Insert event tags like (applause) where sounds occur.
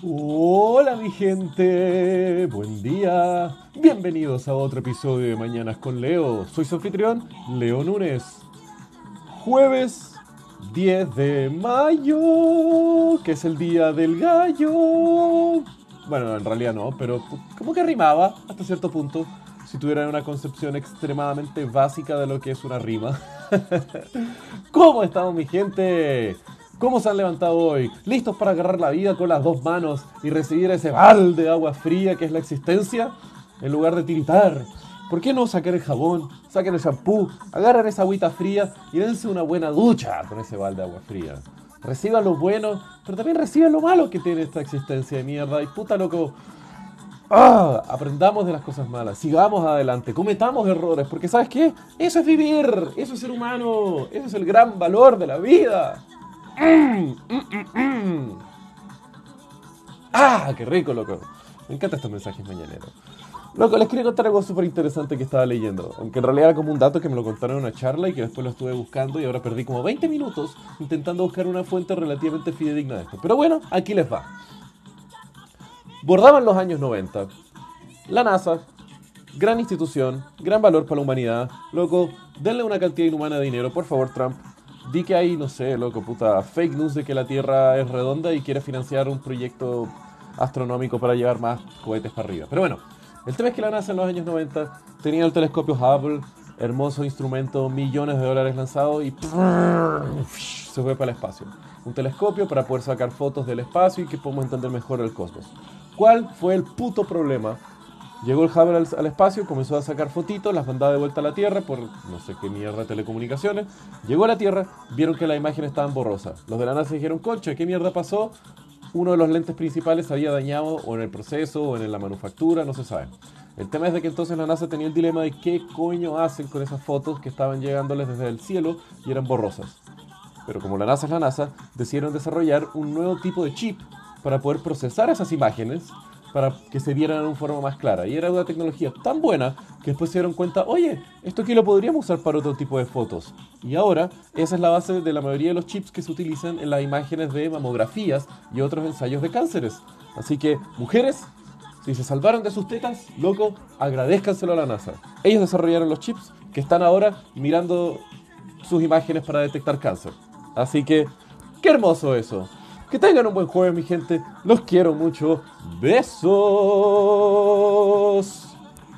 Hola mi gente, buen día. Bienvenidos a otro episodio de Mañanas con Leo. Soy su anfitrión, Leo Núñez. Jueves 10 de mayo, que es el día del gallo. Bueno, en realidad no, pero como que rimaba hasta cierto punto. Si tuvieran una concepción extremadamente básica de lo que es una rima. (laughs) ¿Cómo estamos mi gente? ¿Cómo se han levantado hoy? ¿Listos para agarrar la vida con las dos manos y recibir ese balde de agua fría que es la existencia? En lugar de tiritar. ¿Por qué no sacar el jabón, saquen el shampoo, agarran esa agüita fría y dense una buena ducha con ese balde de agua fría? Reciban lo bueno, pero también reciban lo malo que tiene esta existencia de mierda. Y puta loco, ¡Ah! aprendamos de las cosas malas, sigamos adelante, cometamos errores, porque ¿sabes qué? Eso es vivir, eso es ser humano, eso es el gran valor de la vida. Mm, mm, mm, ¡Ah! ¡Qué rico, loco! Me encantan estos mensajes mañaneros. Loco, les quería contar algo súper interesante que estaba leyendo. Aunque en realidad era como un dato que me lo contaron en una charla y que después lo estuve buscando y ahora perdí como 20 minutos intentando buscar una fuente relativamente fidedigna de esto. Pero bueno, aquí les va. Bordaban los años 90. La NASA, gran institución, gran valor para la humanidad. Loco, denle una cantidad inhumana de dinero, por favor, Trump. Di que hay, no sé, loco, puta, fake news de que la Tierra es redonda y quiere financiar un proyecto astronómico para llevar más cohetes para arriba. Pero bueno, el tema es que la NASA en los años 90 tenía el telescopio Hubble, hermoso instrumento, millones de dólares lanzados y (laughs) se fue para el espacio. Un telescopio para poder sacar fotos del espacio y que podamos entender mejor el cosmos. ¿Cuál fue el puto problema? Llegó el Hubble al, espacio, comenzó a sacar fotitos, las mandaba de vuelta a la Tierra por no sé qué mierda telecomunicaciones. Llegó a la Tierra, vieron que las imágenes estaban borrosas. Los de la NASA dijeron, concha, ¿qué mierda pasó? Uno de los lentes principales se había dañado o en el proceso o en la manufactura, no se sabe. El tema es de que entonces la NASA tenía el dilema de qué coño hacen con esas fotos que estaban llegándoles desde el cielo y eran borrosas. Pero como la NASA es la NASA, decidieron desarrollar un nuevo tipo de chip para poder procesar esas imágenes para que se vieran en una forma más clara. Y era una tecnología tan buena que después se dieron cuenta, oye, esto aquí lo podríamos usar para otro tipo de fotos. Y ahora esa es la base de la mayoría de los chips que se utilizan en las imágenes de mamografías y otros ensayos de cánceres. Así que, mujeres, si se salvaron de sus tetas, loco, agradezcanselo a la NASA. Ellos desarrollaron los chips que están ahora mirando sus imágenes para detectar cáncer. Así que, qué hermoso eso. Que tengan un buen jueves, mi gente. Los quiero mucho. Besos.